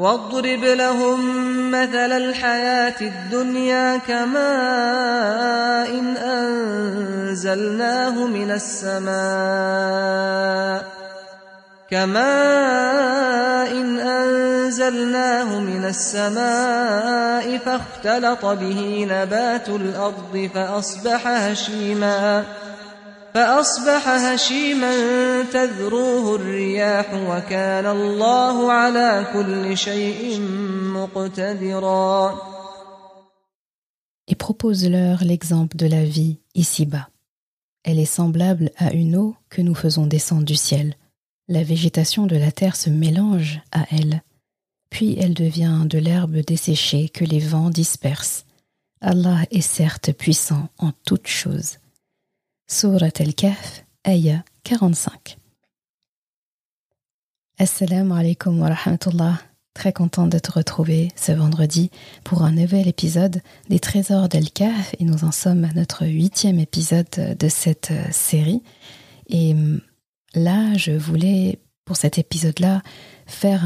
واضرب لهم مثل الحياة الدنيا كماء إن أنزلناه من السماء كماء إن أنزلناه من السماء فاختلط به نبات الأرض فأصبح هشيماً فأصبح هشيما تذروه الرياح وكان الله على كل شيء مقتدرا Et propose-leur l'exemple de la vie ici-bas. Elle est semblable à une eau que nous faisons descendre du ciel. La végétation de la terre se mélange à elle, puis elle devient de l'herbe desséchée que les vents dispersent. Allah est certes puissant en toutes choses. Surat al-Kahf, Aya 45. Assalamu alaikum wa rahmatullah. Très content de te retrouver ce vendredi pour un nouvel épisode des Trésors d'Al-Kahf et nous en sommes à notre huitième épisode de cette série. Et hum, là, je voulais, pour cet épisode-là, faire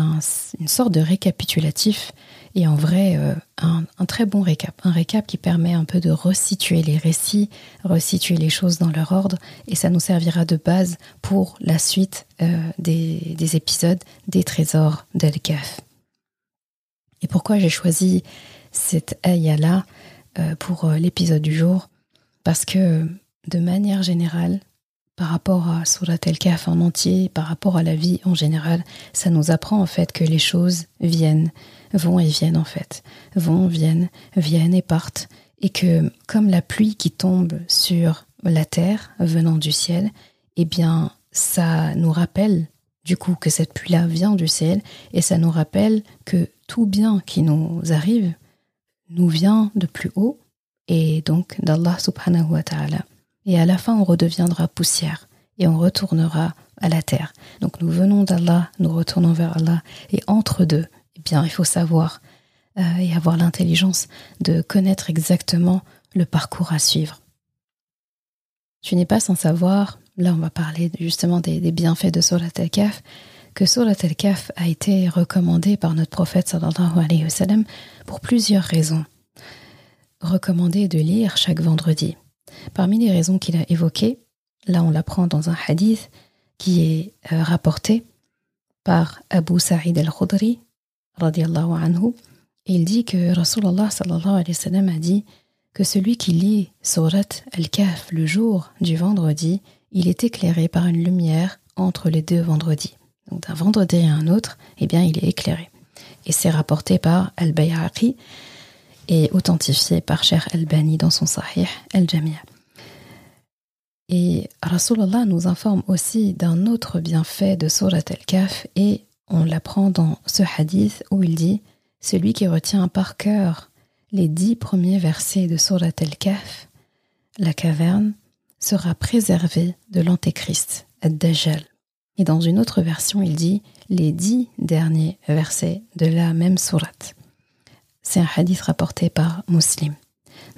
une sorte de récapitulatif et en vrai euh, un, très bon récap, un récap qui permet un peu de resituer les récits, resituer les choses dans leur ordre. Et ça nous servira de base pour la suite euh, des, épisodes des trésors d'El-Kaf. Et pourquoi j'ai choisi cette ayah-là euh, pour l'épisode du jour? Parce que de manière générale, par rapport à Surat El-Kaf en entier, par rapport à la vie en général, ça nous apprend en fait que les choses viennent, vont et viennent en fait, vont, viennent, viennent et partent, et que comme la pluie qui tombe sur la terre venant du ciel, eh bien ça nous rappelle du coup que cette pluie-là vient du ciel, et ça nous rappelle que tout bien qui nous arrive nous vient de plus haut, et donc d'Allah subhanahu wa ta'ala. Et à la fin on redeviendra poussière et on retournera à la terre. Donc nous venons d'Allah, nous retournons vers Allah et entre deux, bien il faut savoir euh, et avoir l'intelligence de connaître exactement le parcours à suivre. Tu n'es pas sans savoir, là on va parler justement des, bienfaits de Surat al-Kaf, que Surat al-Kaf a été recommandé par notre prophète sallallahu alayhi wa sallam pour plusieurs raisons. Recommandé de lire chaque vendredi. Parmi les raisons qu'il a évoquées, là on l'apprend dans un hadith qui est euh, rapporté par Abu Sa'id al-Khudri, anhu, il dit que Rasulullah sallallahu alayhi wa sallam a dit que celui qui lit Surat al-Kahf le jour du vendredi, il est éclairé par une lumière entre les deux vendredis. Donc d'un vendredi à un autre, eh bien il est éclairé. Et c'est rapporté par Al-Bayhaqi et authentifié par Cher Al-Bani dans son Sahih Al-Jamia. Et Rasulullah nous informe aussi d'un autre bienfait de Surat al-Kaf et on l'apprend dans ce hadith où il dit Celui qui retient par cœur les dix premiers versets de Surat al-Kaf, la caverne, sera préservé de l'antéchrist, Ad-Dajjal. Et dans une autre version, il dit les dix derniers versets de la même sourate. C'est un hadith rapporté par Muslim.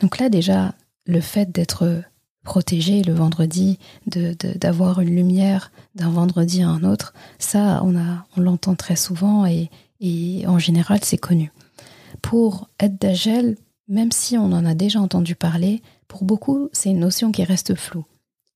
Donc là déjà, le fait d'être protégé le vendredi, d'avoir une lumière d'un vendredi à un autre, ça, on, a, on l'entend très souvent et, en général, c'est connu. Pour être Dajjal, même si on en a déjà entendu parler, pour beaucoup, c'est une notion qui reste floue.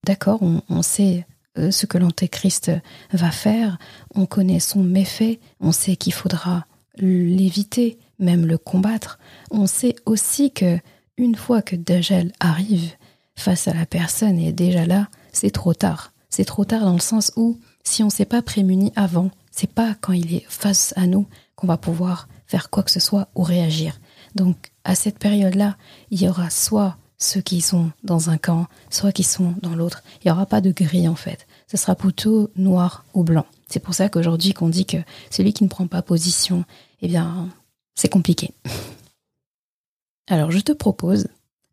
D'accord, on, sait euh, ce que l'Antéchrist va faire, on connaît son méfait, on sait qu'il faudra l'éviter, même le combattre, on sait aussi que une fois que Dajjal arrive face à la personne et déjà là, c'est trop tard. C'est trop tard dans le sens où si on ne s'est pas prémuni avant, c'est pas quand il est face à nous qu'on va pouvoir faire quoi que ce soit ou réagir. Donc à cette période-là, il y aura soit ceux qui sont dans un camp, soit qui sont dans l'autre. Il n'y aura pas de gris en fait. Ce sera plutôt noir ou blanc. C'est pour ça qu'aujourd'hui qu'on dit que celui qui ne prend pas position, eh bien, c'est compliqué. Alors je te propose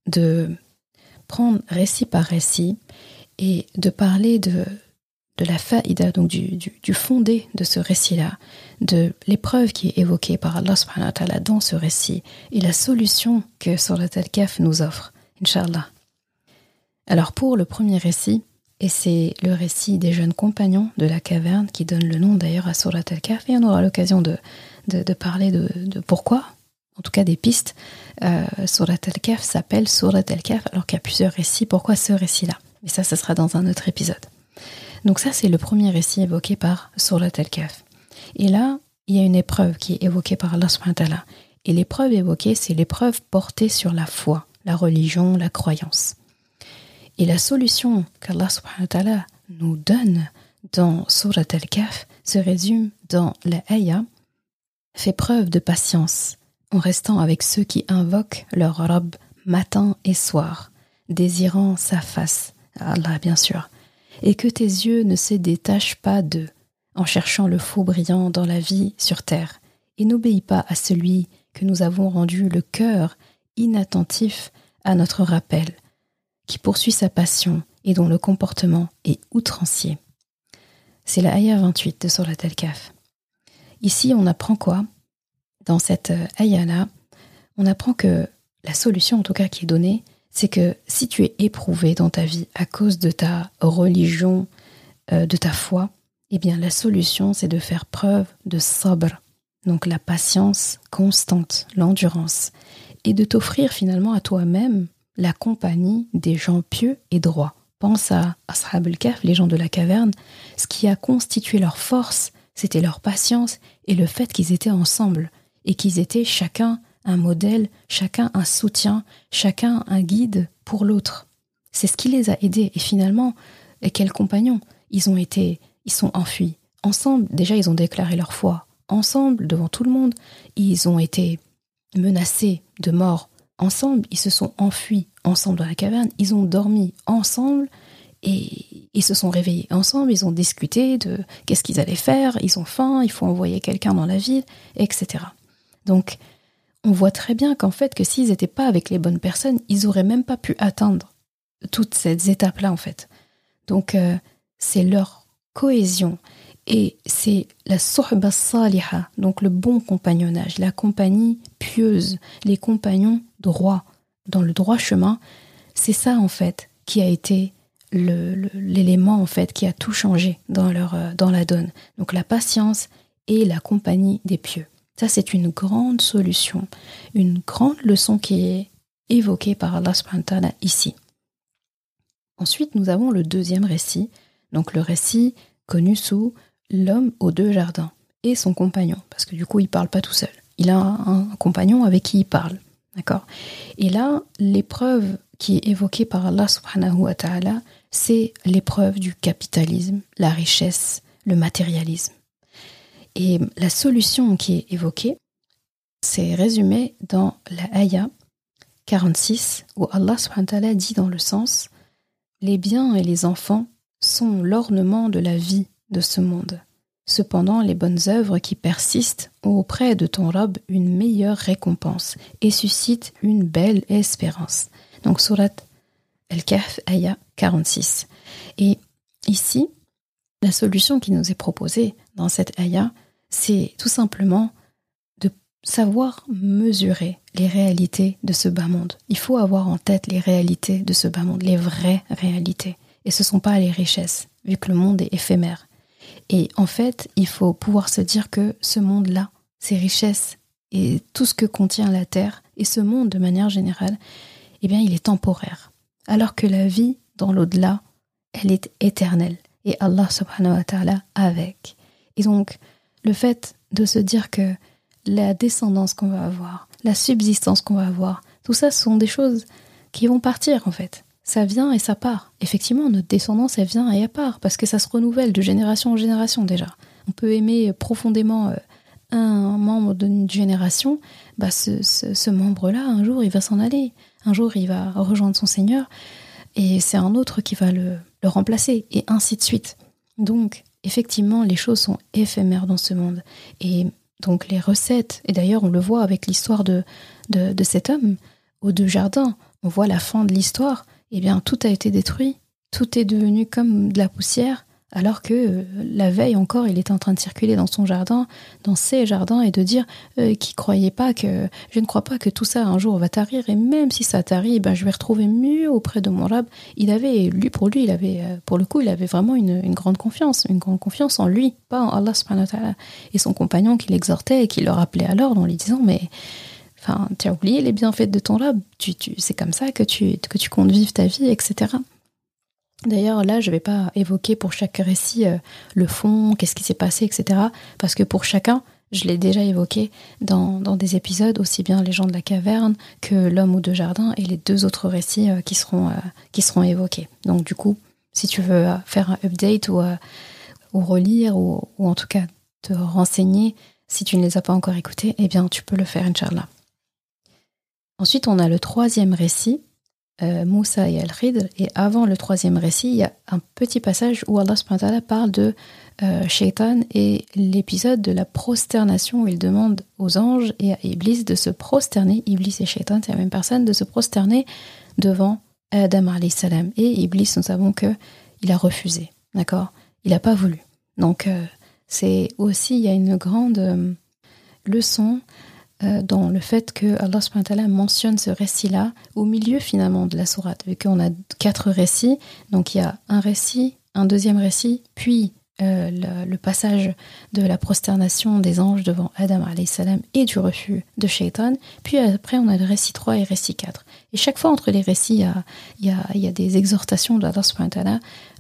de prendre récit par récit et de parler de, de la faïda, donc du, du, fondé de ce récit-là, de l'épreuve qui est évoquée par Allah subhanahu wa dans ce récit et la solution que Surat al-Kaf nous offre, Inch'Allah. Alors pour le premier récit, et c'est le récit des jeunes compagnons de la caverne qui donne le nom d'ailleurs à Surat al-Kaf, et on aura l'occasion de, de, parler de, de, pourquoi, en tout cas des pistes. Euh, Surat al-Kaf s'appelle Surat al-Kaf alors qu'il y a plusieurs récits. Pourquoi ce récit-là? Mais ça, ce sera dans un autre épisode. Donc ça, c'est le premier récit évoqué par Surat al-Kaf. Et là, il y a une épreuve qui est évoquée par Allah subhanahu Et l'épreuve évoquée, c'est l'épreuve portée sur la foi, la religion, la croyance. Et la solution qu'Allah subhanahu nous donne dans Surat al-Kaf se résume dans la ayah Fais preuve de patience en restant avec ceux qui invoquent leur robe matin et soir, désirant sa face, Allah bien sûr, et que tes yeux ne se détachent pas d'eux en cherchant le faux brillant dans la vie sur terre, et n'obéis pas à celui que nous avons rendu le cœur inattentif à notre rappel, qui poursuit sa passion et dont le comportement est outrancier. C'est la Ayah 28 de Surat al-Kaf. Ici, on apprend quoi? Dans cette euh, Ayah-là, on apprend que la solution, en tout cas, qui est donnée, c'est que si tu es éprouvé dans ta vie à cause de ta religion, euh, de ta foi, eh bien la solution c'est de faire preuve de sobre, donc la patience constante, l'endurance, et de t'offrir finalement à toi-même la compagnie des gens pieux et droits. Pense à Ashab al-Kaf, les gens de la caverne, ce qui a constitué leur force, c'était leur patience et le fait qu'ils étaient ensemble et qu'ils étaient chacun un modèle, chacun un soutien, chacun un guide pour l'autre. C'est ce qui les a aidés. Et finalement, quels compagnons? Ils ont été, ils sont enfuis. Ensemble, déjà, ils ont déclaré leur foi. Ensemble, devant tout le monde, ils ont été menacés de mort. Ensemble, ils se sont enfuis. Ensemble dans la caverne, ils ont dormi ensemble et ils se sont réveillés ensemble. Ils ont discuté de qu'est-ce qu'ils allaient faire. Ils ont faim, il faut envoyer quelqu'un dans la ville, etc. Donc, on voit très bien qu'en fait, que s'ils n'étaient pas avec les bonnes personnes, ils auraient même pas pu atteindre toutes ces étapes-là, en fait. Donc, euh, c'est leur cohésion et c'est la suhba saliha, donc le bon compagnonnage, la compagnie pieuse, les compagnons droits, dans le droit chemin. C'est ça, en fait, qui a été l'élément, en fait, qui a tout changé dans, leur, euh, dans la donne. Donc, la patience et la compagnie des pieux. Ça, c'est une grande solution, une grande leçon qui est évoquée par Allah subhanahu ici. Ensuite, nous avons le deuxième récit, donc le récit connu sous l'homme aux deux jardins et son compagnon, parce que du coup, il parle pas tout seul. Il a un, compagnon avec qui il parle, Et là, l'épreuve qui est évoquée par Allah subhanahu wa ta'ala, c'est l'épreuve du capitalisme, la richesse, le matérialisme. Et la solution qui est évoquée, c'est résumé dans la Ayah 46, où Allah subhanahu dit dans le sens Les biens et les enfants sont l'ornement de la vie de ce monde. Cependant, les bonnes œuvres qui persistent ont auprès de ton robe une meilleure récompense et suscitent une belle espérance. Donc, Surat Al-Kahf, Ayah 46. Et ici, la solution qui nous est proposée dans cette Ayah, c'est tout simplement de savoir mesurer les réalités de ce bas monde. Il faut avoir en tête les réalités de ce bas monde, les vraies réalités. Et ce ne sont pas les richesses, vu que le monde est éphémère. Et en fait, il faut pouvoir se dire que ce monde-là, ces richesses et tout ce que contient la Terre, et ce monde de manière générale, eh bien, il est temporaire. Alors que la vie dans l'au-delà, elle est éternelle. Et Allah subhanahu wa ta'ala avec. Et donc, le fait de se dire que la descendance qu'on va avoir, la subsistance qu'on va avoir. Tout ça, sont des choses qui vont partir en fait. Ça vient et ça part. Effectivement, notre descendance, elle vient et elle part parce que ça se renouvelle de génération en génération déjà. On peut aimer profondément euh, un membre d'une génération, bah ce, ce membre-là, un jour, il va s'en aller. Un jour, il va rejoindre son Seigneur et c'est un autre qui va le, le remplacer et ainsi de suite. Donc, effectivement, les choses sont éphémères dans ce monde. Et donc, les recettes, et d'ailleurs, on le voit avec l'histoire de, de, cet homme aux deux jardins, on voit la fin de l'histoire, eh bien, tout a été détruit, tout est devenu comme de la poussière, alors que euh, la veille encore, il était en train de circuler dans son jardin, dans ses jardins, et de dire euh, qu'il croyait pas que, je ne crois pas que tout ça un jour va tarir, et même si ça tarit, ben, je vais retrouver mieux auprès de mon rab. Il avait, lui, pour lui, il avait, euh, pour le coup, il avait vraiment une, grande confiance, une grande confiance en lui, pas en Allah subhanahu wa. Et son compagnon qui l'exhortait et qui le rappelait l'ordre en lui disant, mais, enfin, tu as oublié les bienfaits de ton rab, tu, tu, c'est comme ça que tu, que tu comptes vivre ta vie, etc. D'ailleurs, là, je ne vais pas évoquer pour chaque récit euh, le fond, qu'est-ce qui s'est passé, etc. Parce que pour chacun, je l'ai déjà évoqué dans, des épisodes, aussi bien Les gens de la caverne que L'homme ou deux jardins et les deux autres récits euh, qui, seront, euh, qui seront évoqués. Donc, du coup, si tu veux faire un update ou, ou relire ou, ou, en tout cas te renseigner, si tu ne les as pas encore écoutés, eh bien, tu peux le faire, Inch'Allah. Ensuite, on a le troisième récit euh, Moussa et Al-Khidr. Et avant le troisième récit, il y a un petit passage où Allah parle de euh, Shaitan et l'épisode de la prosternation où il demande aux anges et à Iblis de se prosterner, Iblis et Shaitan, c'est la même personne, de se prosterner devant Adam salam. Et Iblis, nous savons que il a refusé, d'accord? Il n'a pas voulu. Donc, euh, c'est aussi, il y a une grande euh, leçon dans le fait que Allah mentionne ce récit-là au milieu finalement de la sourate, vu qu'on a quatre récits. Donc il y a un récit, un deuxième récit, puis euh, le, passage de la prosternation des anges devant Adam salam et du refus de Shaitan. Puis après, on a le récit 3 et récit 4. Et chaque fois entre les récits, il y a, il y a, il y a des exhortations d'Allah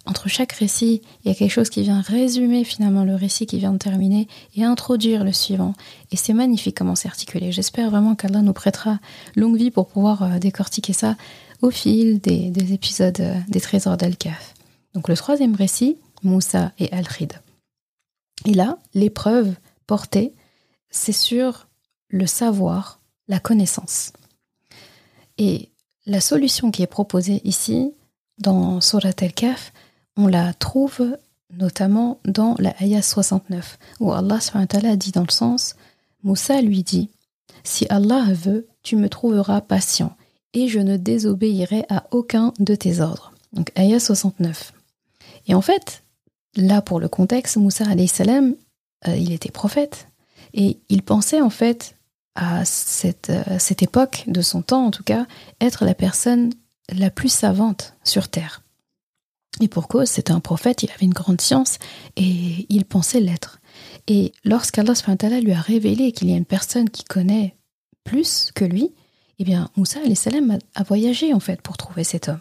entre chaque récit, il y a quelque chose qui vient résumer finalement le récit qui vient de terminer et introduire le suivant. Et c'est magnifique comment c'est articulé. J'espère vraiment qu'Allah nous prêtera longue vie pour pouvoir euh, décortiquer ça au fil des, épisodes euh, des trésors d'Al-Kaf. Donc le troisième récit, Moussa et Al-Khid. Et là, l'épreuve portée, c'est sur le savoir, la connaissance. Et la solution qui est proposée ici, dans Surat Al-Kaf, on la trouve notamment dans la ayah 69, où Allah dit dans le sens Moussa lui dit Si Allah veut, tu me trouveras patient, et je ne désobéirai à aucun de tes ordres. Donc, ayah 69. Et en fait, là pour le contexte, Moussa salam, euh, il était prophète, et il pensait en fait à cette, euh, cette époque de son temps en tout cas, être la personne la plus savante sur terre. Et pour cause, c'était un prophète, il avait une grande science et il pensait l'être. Et lorsqu'Allah lui a révélé qu'il y a une personne qui connaît plus que lui, eh bien, Moussa salam a, voyagé en fait pour trouver cet homme.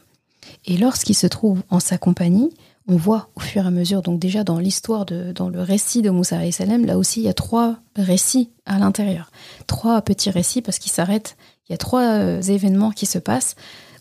Et lorsqu'il se trouve en sa compagnie, on voit au fur et à mesure, donc déjà dans l'histoire, dans le récit de Moussa salam, là aussi il y a trois récits à l'intérieur. Trois petits récits parce qu'il s'arrête, il y a trois euh, événements qui se passent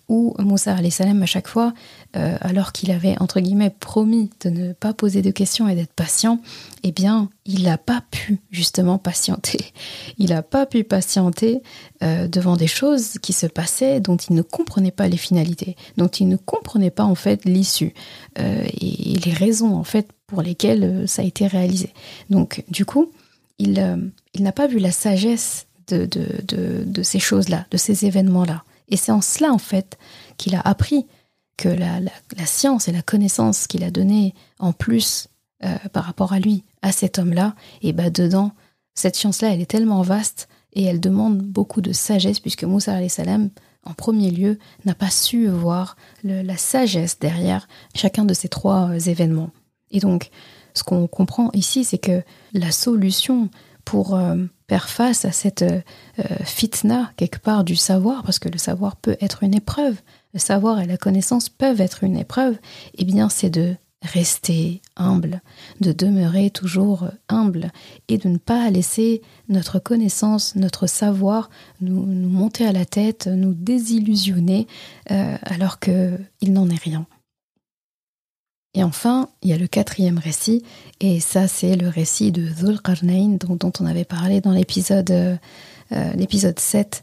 où Moussa salam à chaque fois, euh, alors qu'il avait entre guillemets promis de ne pas poser de questions et d'être patient, eh bien, il n'a pas pu justement patienter. Il n'a pas pu patienter euh, devant des choses qui se passaient dont il ne comprenait pas les finalités, dont il ne comprenait pas en fait l'issue euh, et les raisons en fait pour lesquelles ça a été réalisé. Donc, du coup, il, n'a pas vu la sagesse de ces choses-là, de ces événements-là. Et c'est en cela, en fait, qu'il a appris que la, science et la connaissance qu'il a donnée en plus euh, par rapport à lui, à cet homme-là, et bah dedans, cette science-là, elle est tellement vaste et elle demande beaucoup de sagesse, puisque Moussa salam, en premier lieu, n'a pas su voir la sagesse derrière chacun de ces trois euh, événements. Et donc, ce qu'on comprend ici, c'est que la solution pour euh, faire face à cette euh, fitna quelque part du savoir, parce que le savoir peut être une épreuve, le savoir et la connaissance peuvent être une épreuve, eh bien c'est de rester humble, de demeurer toujours humble et de ne pas laisser notre connaissance, notre savoir nous, monter à la tête, nous désillusionner euh, alors qu'il n'en est rien. Et enfin, il y a le quatrième récit, et ça c'est le récit de Dhul Qarnayn dont, on avait parlé dans l'épisode euh, euh, l'épisode 7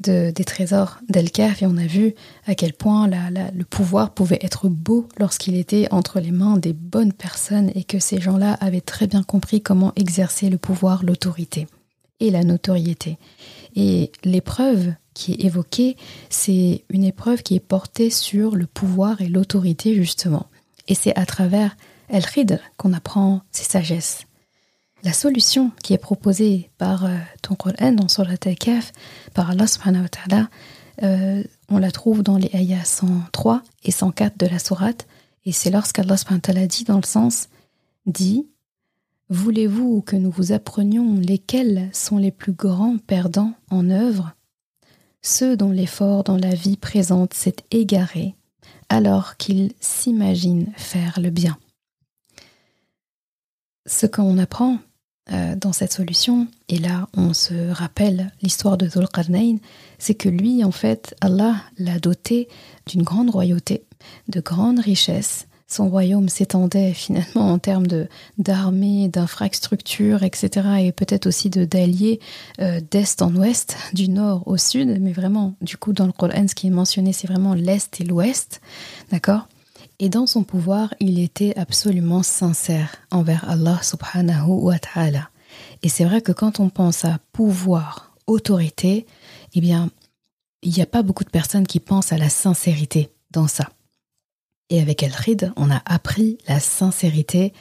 des trésors d'Elkaf et on a vu à quel point le pouvoir pouvait être beau lorsqu'il était entre les mains des bonnes personnes et que ces gens-là avaient très bien compris comment exercer le pouvoir, l'autorité et la notoriété. Et l'épreuve qui est évoquée, c'est une épreuve qui est portée sur le pouvoir et l'autorité justement. Et c'est à travers El-Khid qu'on apprend ces sagesses. La solution qui est proposée par euh, ton Coran dans Surat al-Kaf, par Allah subhanahu wa ta'ala, euh, on la trouve dans les ayahs 103 et 104 de la sourate, et c'est lorsqu'Allah subhanahu wa dit dans le sens, dit, Voulez-vous que nous vous apprenions lesquels sont les plus grands perdants en œuvre? Ceux dont l'effort dans la vie présente s'est égaré, alors qu'ils s'imaginent faire le bien. Ce qu'on apprend euh, dans cette solution, et là on se rappelle l'histoire de Dhul c'est que lui, en fait, Allah l'a doté d'une grande royauté, de grandes richesses. Son royaume s'étendait finalement en termes d'armée, d'infrastructures, etc. et peut-être aussi de d'alliés euh, d'est en ouest, du nord au sud, mais vraiment, du coup, dans le Coran, ce qui est mentionné, c'est vraiment l'est et l'ouest, d'accord? Et dans son pouvoir, il était absolument sincère envers Allah subhanahu wa ta'ala. Et c'est vrai que quand on pense à pouvoir, autorité, eh bien, il n'y a pas beaucoup de personnes qui pensent à la sincérité dans ça. Et avec El-Rid, on a appris la sincérité,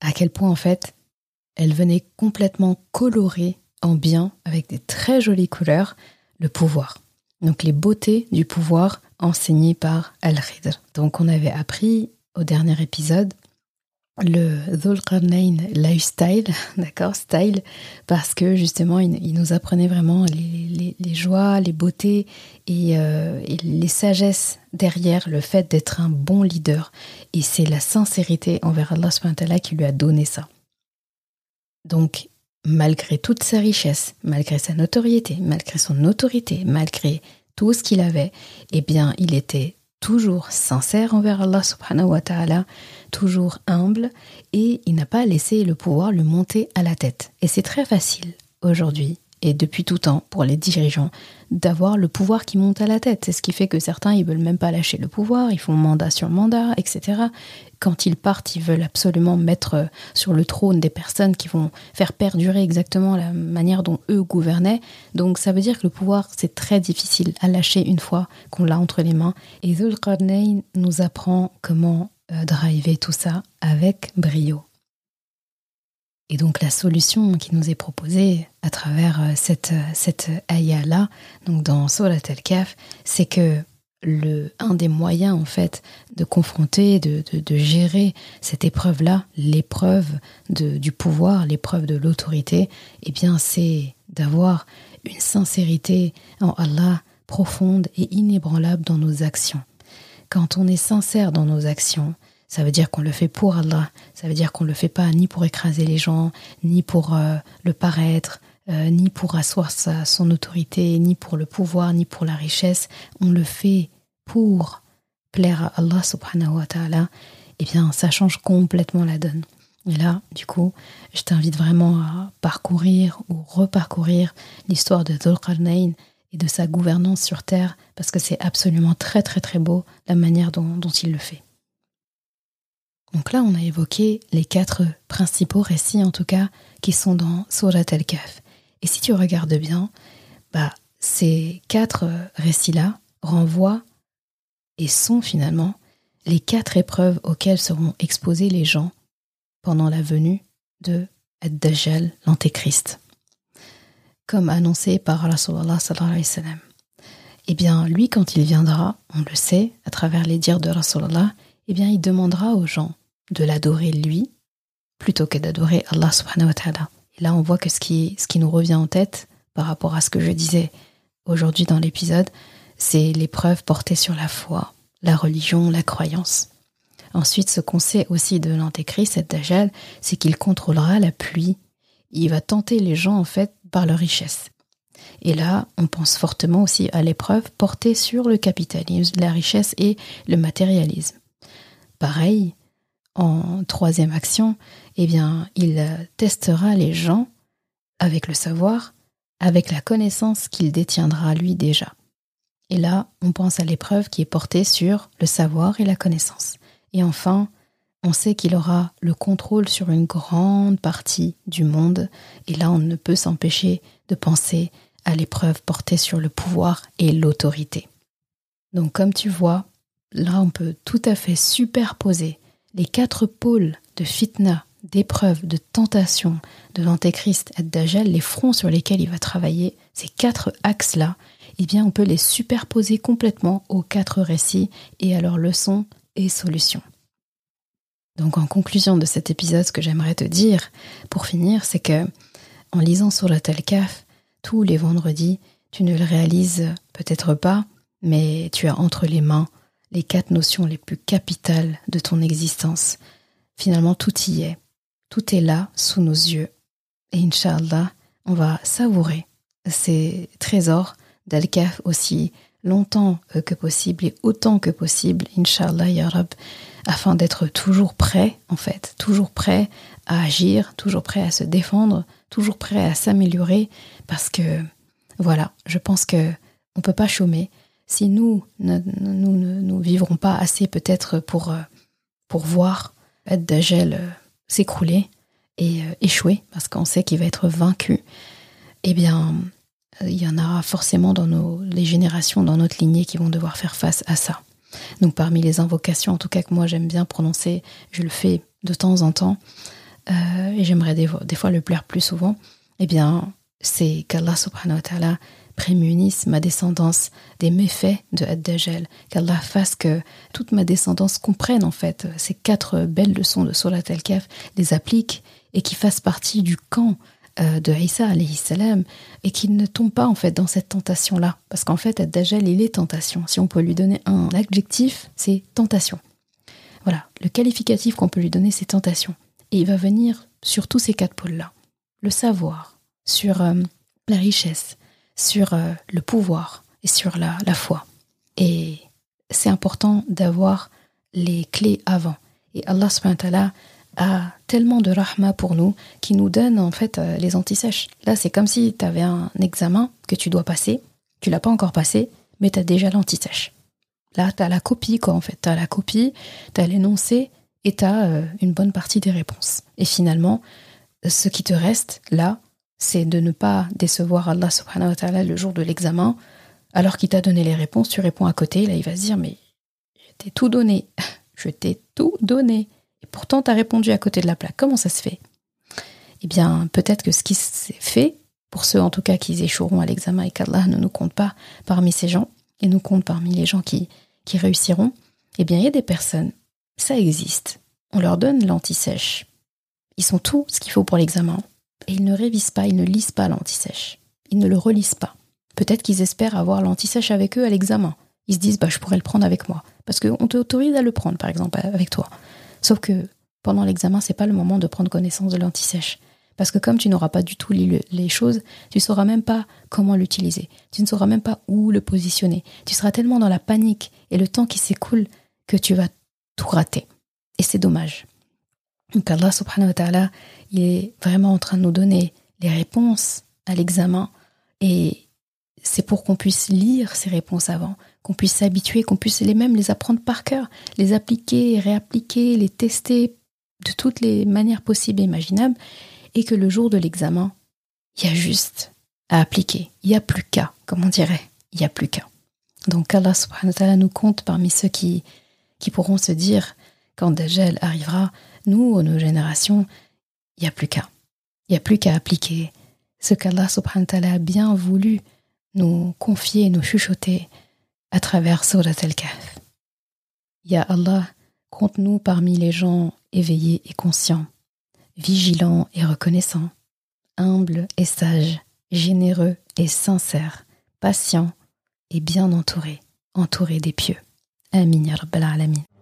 à quel point en fait, elle venait complètement colorer en bien, avec des très jolies couleurs, le pouvoir. Donc les beautés du pouvoir enseigné par Al-Khidr. Donc on avait appris au dernier épisode le Dhul lifestyle, d'accord, style, parce que justement il, nous apprenait vraiment les, joies, les beautés euh, et, les sagesses derrière le fait d'être un bon leader. Et c'est la sincérité envers Allah qui lui a donné ça. Donc, malgré toute sa richesse, malgré sa notoriété, malgré son autorité, malgré tout ce qu'il avait, eh bien, il était toujours sincère envers Allah subhanahu wa ta'ala, toujours humble, et il n'a pas laissé le pouvoir lui monter à la tête. Et c'est très facile aujourd'hui et depuis tout temps pour les dirigeants d'avoir le pouvoir qui monte à la tête. C'est ce qui fait que certains, ils veulent même pas lâcher le pouvoir, ils font mandat sur mandat, etc. Quand ils partent, ils veulent absolument mettre sur le trône des personnes qui vont faire perdurer exactement la manière dont eux gouvernaient. Donc ça veut dire que le pouvoir, c'est très difficile à lâcher une fois qu'on l'a entre les mains. Et Zulqarnain nous apprend comment euh, driver tout ça avec brio. Et donc la solution qui nous est proposée à travers euh, cette, euh, cette ayah-là, donc dans Surat al-Kaf, c'est que le, un des moyens en fait de confronter, de, de, gérer cette épreuve-là, l'épreuve du pouvoir, l'épreuve de l'autorité, eh bien c'est d'avoir une sincérité en Allah profonde et inébranlable dans nos actions. Quand on est sincère dans nos actions, ça veut dire qu'on le fait pour Allah. Ça veut dire qu'on le fait pas ni pour écraser les gens, ni pour euh, le paraître, euh, ni pour asseoir sa, son autorité, ni pour le pouvoir, ni pour la richesse. On le fait pour plaire à Allah subhanahu wa ta'ala. Eh bien, ça change complètement la donne. Et là, du coup, je t'invite vraiment à parcourir ou reparcourir l'histoire de Dhul Qarnayn et de sa gouvernance sur Terre, parce que c'est absolument très très très beau la manière dont il le fait. Donc là, on a évoqué les quatre principaux récits, en tout cas, qui sont dans Surat al-Kaf. Et si tu regardes bien, bah, ces quatre récits-là renvoient et sont finalement les quatre épreuves auxquelles seront exposés les gens pendant la venue de Ad-Dajjal, l'Antéchrist. Comme annoncé par Rasulullah sallallahu. Eh bien, lui, quand il viendra, on le sait, à travers les dires de Rasulullah, eh bien, il demandera aux gens de l'adorer lui plutôt que d'adorer Allah subhanahu wa ta'ala. Et là, on voit que ce qui, ce qui nous revient en tête par rapport à ce que je disais aujourd'hui dans l'épisode, c'est l'épreuve portée sur la foi, la religion, la croyance. Ensuite, ce qu'on sait aussi de l'antéchrist, cette Dajjal, c'est qu'il contrôlera la pluie. Il va tenter les gens, en fait, par leur richesse. Et là, on pense fortement aussi à l'épreuve portée sur le capitalisme, la richesse et le matérialisme. Pareil, en troisième action, eh bien, il testera les gens avec le savoir, avec la connaissance qu'il détiendra lui déjà. Et là, on pense à l'épreuve qui est portée sur le savoir et la connaissance. Et enfin, on sait qu'il aura le contrôle sur une grande partie du monde. Et là, on ne peut s'empêcher de penser à l'épreuve portée sur le pouvoir et l'autorité. Donc, comme tu vois, là, on peut tout à fait superposer les quatre pôles de fitna, d'épreuve, de tentation de l'antéchrist et d'Ajal, les fronts sur lesquels il va travailler, ces quatre axes-là, eh bien, on peut les superposer complètement aux quatre récits et à leurs leçons et solutions. Donc, en conclusion de cet épisode, ce que j'aimerais te dire, pour finir, c'est que, en lisant sur la Kaf, tous les vendredis, tu ne le réalises peut-être pas, mais tu as entre les mains les quatre notions les plus capitales de ton existence. Finalement, tout y est. Tout est là, sous nos yeux. Et Inch'Allah, on va savourer ces trésors d'Al-Kaf aussi longtemps que possible et autant que possible, Inch'Allah, Ya Rab, afin d'être toujours prêt, en fait, toujours prêt à agir, toujours prêt à se défendre, toujours prêt à s'améliorer, parce que, voilà, je pense que on peut pas chômer, si nous, ne nous, vivrons pas assez peut-être pour, euh, pour voir Ed Dagel euh, s'écrouler et euh, échouer, parce qu'on sait qu'il va être vaincu, eh bien, il y en aura forcément dans nos, les générations, dans notre lignée, qui vont devoir faire face à ça. Donc parmi les invocations, en tout cas que moi j'aime bien prononcer, je le fais de temps en temps, et j'aimerais des, des, fois le plaire plus souvent, eh bien, c'est qu'Allah subhanahu wa ta'ala prémunisse ma descendance des méfaits de Ad-Dajjal, qu'Allah fasse que toute ma descendance comprenne en fait ces quatre belles leçons de Surat al-Kaf, les applique et qui fasse partie du camp euh, de Isa alayhi salam et qu'il ne tombe pas en fait dans cette tentation là parce qu'en fait Ad-Dajjal il est tentation. Si on peut lui donner un adjectif c'est tentation. Voilà. Le qualificatif qu'on peut lui donner c'est tentation. Et il va venir sur tous ces quatre pôles là le savoir sur euh, la richesse sur euh, le pouvoir et sur la, la foi. Et c'est important d'avoir les clés avant. Et Allah subhanahu a tellement de rahma pour nous qui nous donne en fait euh, les antisèches. Là, c'est comme si tu avais un examen que tu dois passer, tu l'as pas encore passé, mais tu as déjà l'antisèche. Là, tu as la copie, quoi, en fait. Tu as la copie, tu as l'énoncé et tu as euh, une bonne partie des réponses. Et finalement, ce qui te reste, là, c'est de ne pas décevoir Allah subhanahu wa ta'ala le jour de l'examen, alors qu'il t'a donné les réponses, tu réponds à côté, là il va se dire mais je t'ai tout donné, je t'ai tout donné, et pourtant tu as répondu à côté de la plaque, comment ça se fait? Eh bien peut-être que ce qui s'est fait, pour ceux en tout cas qui échoueront à l'examen et qu'Allah ne nous compte pas parmi ces gens, et nous compte parmi les gens qui, qui réussiront, eh bien il y a des personnes, ça existe, on leur donne l'anti-sèche, ils sont tout ce qu'il faut pour l'examen, et ils ne révisent pas, ils ne lisent pas l'anti-sèche. Ils ne le relisent pas. Peut-être qu'ils espèrent avoir l'anti-sèche avec eux à l'examen. Ils se disent, bah, je pourrais le prendre avec moi. Parce qu'on t'autorise à le prendre, par exemple, avec toi. Sauf que pendant l'examen, c'est pas le moment de prendre connaissance de l'anti-sèche. Parce que comme tu n'auras pas du tout lu les choses, tu ne sauras même pas comment l'utiliser. Tu ne sauras même pas où le positionner. Tu seras tellement dans la panique et le temps qui s'écoule que tu vas tout rater. Et c'est dommage. Donc Allah subhanahu wa ta'ala, il est vraiment en train de nous donner les réponses à l'examen et c'est pour qu'on puisse lire ces réponses avant, qu'on puisse s'habituer, qu'on puisse les mêmes les apprendre par cœur, les appliquer, réappliquer, les tester de toutes les manières possibles et imaginables et que le jour de l'examen, il y a juste à appliquer. Il n'y a plus qu'à, comme on dirait. Il n'y a plus qu'à. Donc Allah subhanahu wa ta'ala nous compte parmi ceux qui, qui pourront se dire, quand Dajjal arrivera, nous, nos générations, il n'y a plus qu'à. Il n'y a plus qu'à appliquer ce qu'Allah subhanahu wa ta'ala a bien voulu nous confier, nous chuchoter à travers Surat al-Kahf. Ya Allah, compte-nous parmi les gens éveillés et conscients, vigilants et reconnaissants, humbles et sages, généreux et sincères, patients et bien entourés, entourés des pieux. Amin ya.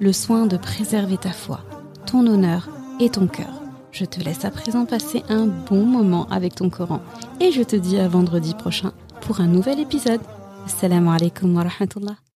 le soin de préserver ta foi, ton honneur et ton cœur. Je te laisse à présent passer un bon moment avec ton Coran et je te dis à vendredi prochain pour un nouvel épisode. Assalamu alaikum wa rahmatullah.